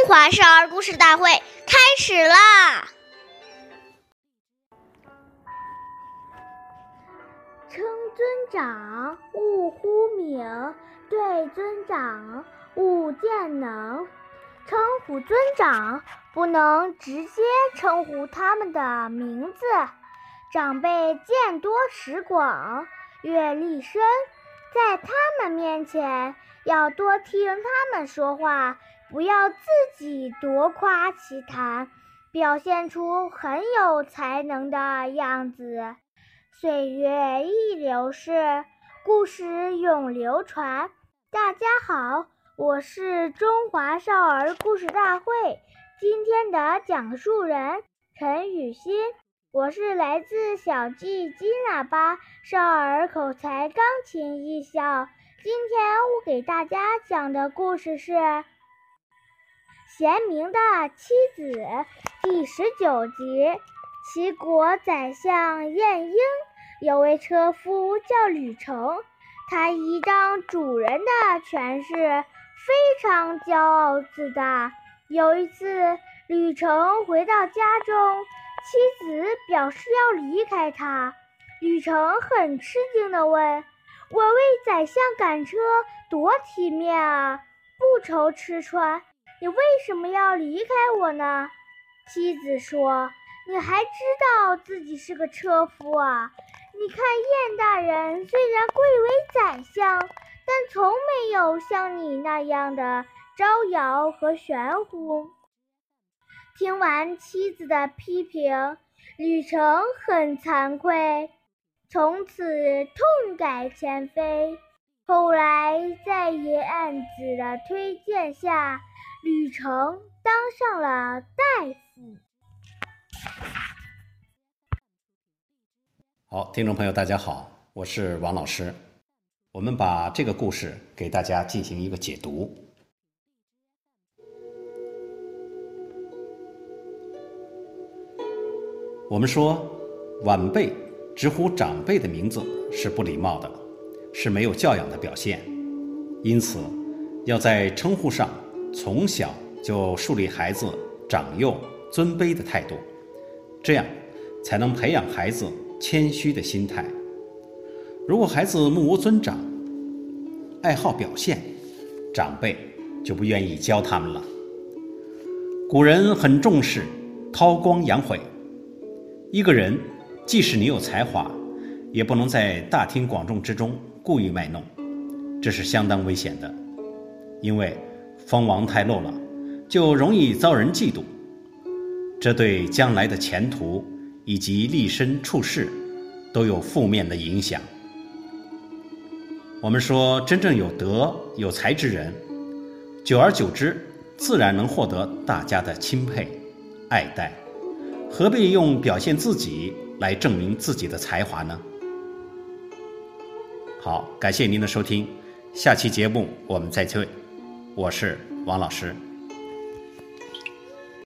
中华少儿故事大会开始啦！称尊长，勿呼名；对尊长，勿见能。称呼尊长，不能直接称呼他们的名字。长辈见多识广，阅历深，在他们面前要多听他们说话。不要自己夺夸其谈，表现出很有才能的样子。岁月易流逝，故事永流传。大家好，我是中华少儿故事大会今天的讲述人陈雨欣，我是来自小季金喇叭少儿口才钢琴艺校。今天我给大家讲的故事是。贤明的妻子第十九集。齐国宰相晏婴有位车夫叫吕成，他依仗主人的权势，非常骄傲自大。有一次，吕成回到家中，妻子表示要离开他。吕成很吃惊地问：“我为宰相赶车，多体面啊，不愁吃穿。”你为什么要离开我呢？妻子说：“你还知道自己是个车夫啊？你看晏大人虽然贵为宰相，但从没有像你那样的招摇和玄乎。”听完妻子的批评，吕成很惭愧，从此痛改前非。后来在晏子的推荐下，吕成当上了大夫。好，听众朋友，大家好，我是王老师。我们把这个故事给大家进行一个解读。我们说，晚辈直呼长辈的名字是不礼貌的，是没有教养的表现。因此，要在称呼上。从小就树立孩子长幼尊卑的态度，这样才能培养孩子谦虚的心态。如果孩子目无尊长，爱好表现，长辈就不愿意教他们了。古人很重视韬光养晦，一个人即使你有才华，也不能在大庭广众之中故意卖弄，这是相当危险的，因为。锋芒太露了，就容易遭人嫉妒，这对将来的前途以及立身处世都有负面的影响。我们说，真正有德有才之人，久而久之，自然能获得大家的钦佩、爱戴，何必用表现自己来证明自己的才华呢？好，感谢您的收听，下期节目我们再会。我是王老师。